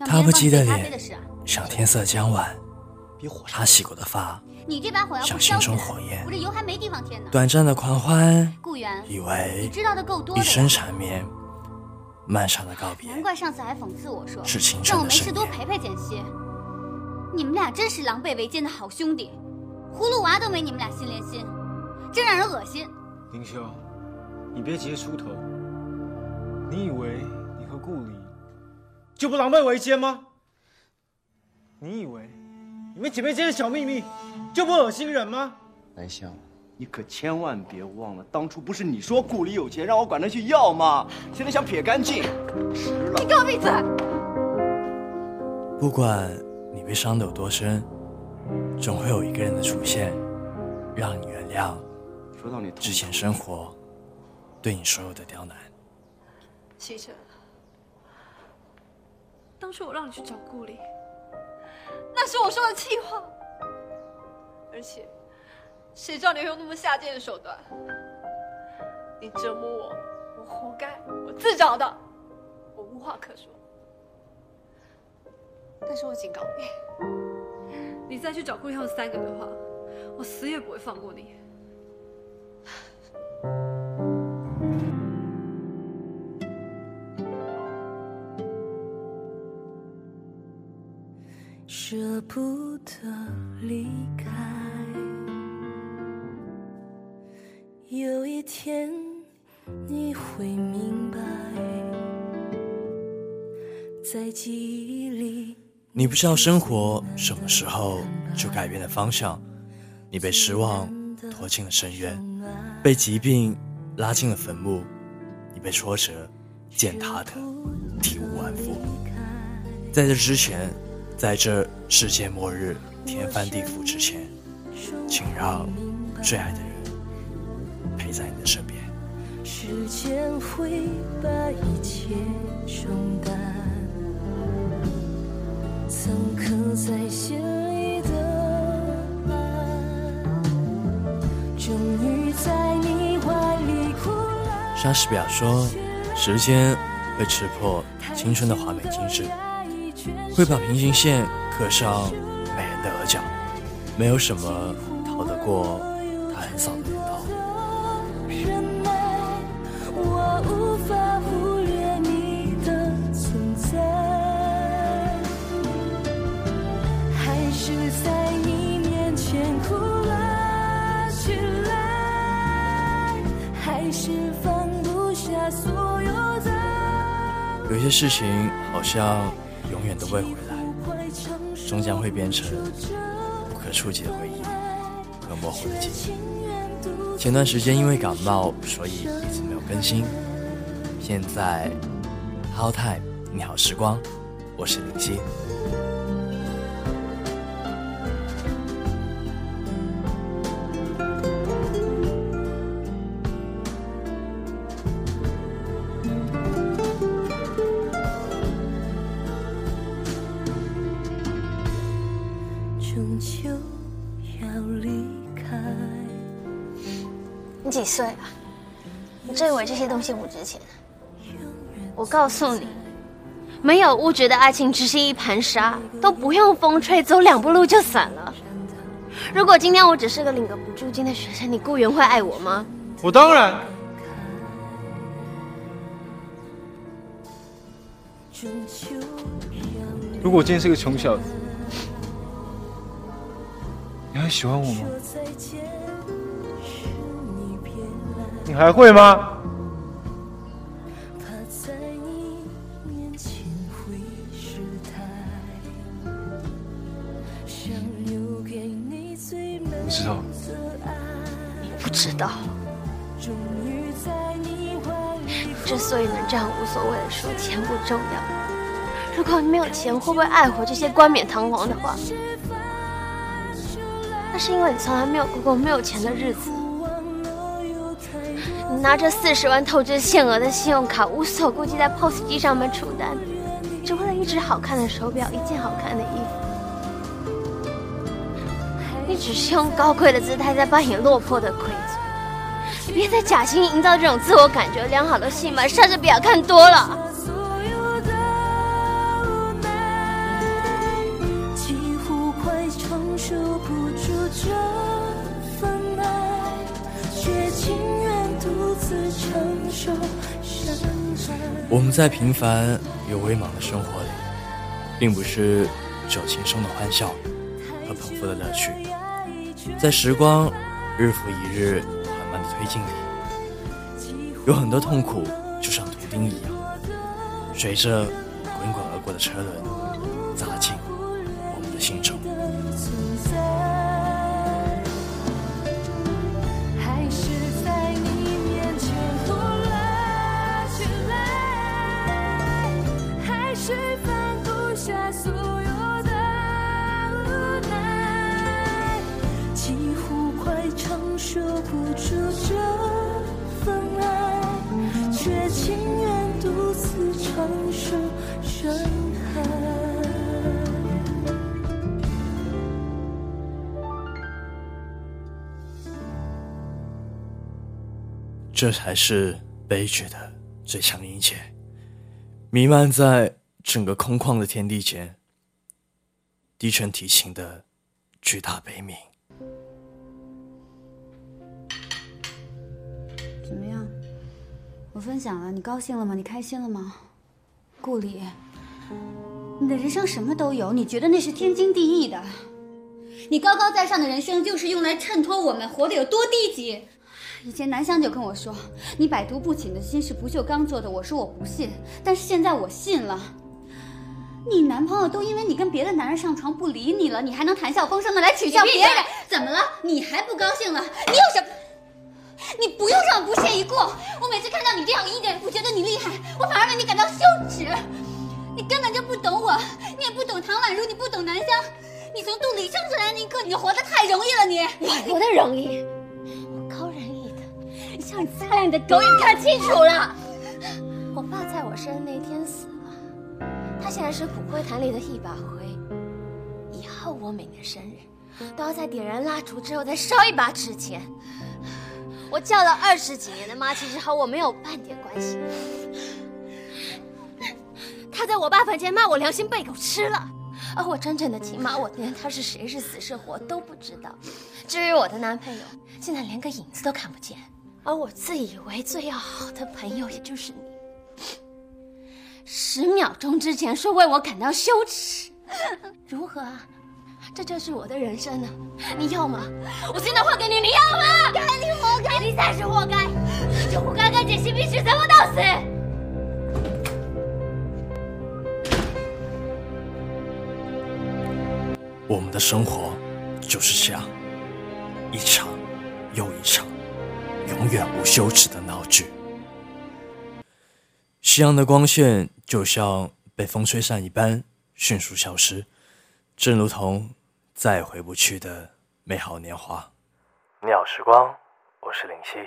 他不羁的脸像天色将晚，他洗过的发像心中火焰。短暂的狂欢，以为一生缠绵，漫长的告别。难怪上次还讽刺我说。让我没事多陪陪简溪。你们俩真是狼狈为奸的好兄弟，葫芦娃都没你们俩心连心，真让人恶心。林修，你别急着出头。你以为你和顾里就不狼狈为奸吗？你以为你们姐妹间的小秘密就不恶心人吗？南湘，你可千万别忘了，当初不是你说顾里有钱让我管他去要吗？现在想撇干净，迟了。你给我闭嘴！不管你被伤的有多深，总会有一个人的出现，让你原谅。说到你之前生活对你所有的刁难。西城，当初我让你去找顾里，那是我说的气话。而且，谁知道你会用那么下贱的手段？你折磨我，我活该，我自找的，我无话可说。但是我警告你，你再去找顾里他们三个的话，我死也不会放过你。不得离开，有一天你会明白，在记忆里。你不知道生活什么时候就改变了方向，你被失望拖进了深渊，被疾病拉进了坟墓，你被挫折践踏的体无完肤。在这之前。在这世界末日、天翻地覆之前，请让最爱的人陪在你的身边。时间会把一切冲淡，曾刻在心里的爱，终于在你怀里哭了。莎士比亚说：“时间会刺破青春的华美精致。”会把平行线刻上美人的额角，没有什么逃得过他横扫的。有些事情好像。永远都不会回来，终将会变成不可触及的回忆和模糊的记忆。前段时间因为感冒，所以一直没有更新。现在，How Time，你好时光，我是林夕。几岁啊？你真以为这些东西不值钱？我告诉你，没有物质的爱情只是一盘沙，都不用风吹，走两步路就散了。如果今天我只是个领个补助金的学生，你雇员会爱我吗？我当然。如果我今天是个穷小子，你还喜欢我吗？你还会吗？不知道。不知道。之所以能这样无所谓的说钱不重要，如果你没有钱，会不会爱活这些冠冕堂皇的话？那是因为你从来没有过过没有钱的日子。拿着四十万透支限额的信用卡，无所顾忌在 POS 机上面出单，只为了一只好看的手表，一件好看的衣服。你只是用高贵的姿态在扮演落魄的贵族。别再假惺营造这种自我感觉良好的戏码，晒着表看多了。我们在平凡又微茫的生活里，并不是只有轻松的欢笑和捧腹的乐趣，在时光日复一日缓慢的推进里，有很多痛苦就像图钉一样，随着滚滚而过的车轮砸进我们的心中。承受不住这份爱，却情愿独自承受伤害。这才是悲剧的最强音节，弥漫在整个空旷的天地间，低沉提琴的巨大悲鸣。我分享了，你高兴了吗？你开心了吗？顾里，你的人生什么都有，你觉得那是天经地义的？你高高在上的人生就是用来衬托我们活得有多低级。以前南湘就跟我说，你百毒不侵的心是不锈钢做的，我说我不信，但是现在我信了。你男朋友都因为你跟别的男人上床不理你了，你还能谈笑风生的来取笑别人？怎么了？你还不高兴了？你有什么？你不用这么不屑一顾。我每次看到你这样，一点也不觉得你厉害，我反而为你感到羞耻。你根本就不懂我，你也不懂唐宛如，你不懂南湘。你从肚里生出来那一刻，你就活得太容易了。你我活得容易，我高人一等，像你擦亮你的狗眼看清楚了。我爸在我生日那天死了，他现在是骨灰坛里的一把灰。以后我每年生日都要在点燃蜡烛之后再烧一把纸钱。我叫了二十几年的妈，其实和我没有半点关系。他在我爸坟前骂我良心被狗吃了，而我真正的亲妈，我连他是谁是死是活都不知道。至于我的男朋友，现在连个影子都看不见。而我自以为最要好的朋友，也就是你，十秒钟之前说为我感到羞耻，如何啊？这就是我的人生呢，你要吗？我现在换给你，你要吗？的生活就是这样，一场又一场，永远无休止的闹剧。夕阳的光线就像被风吹散一般，迅速消失，正如同再也回不去的美好年华。你好，时光，我是林夕。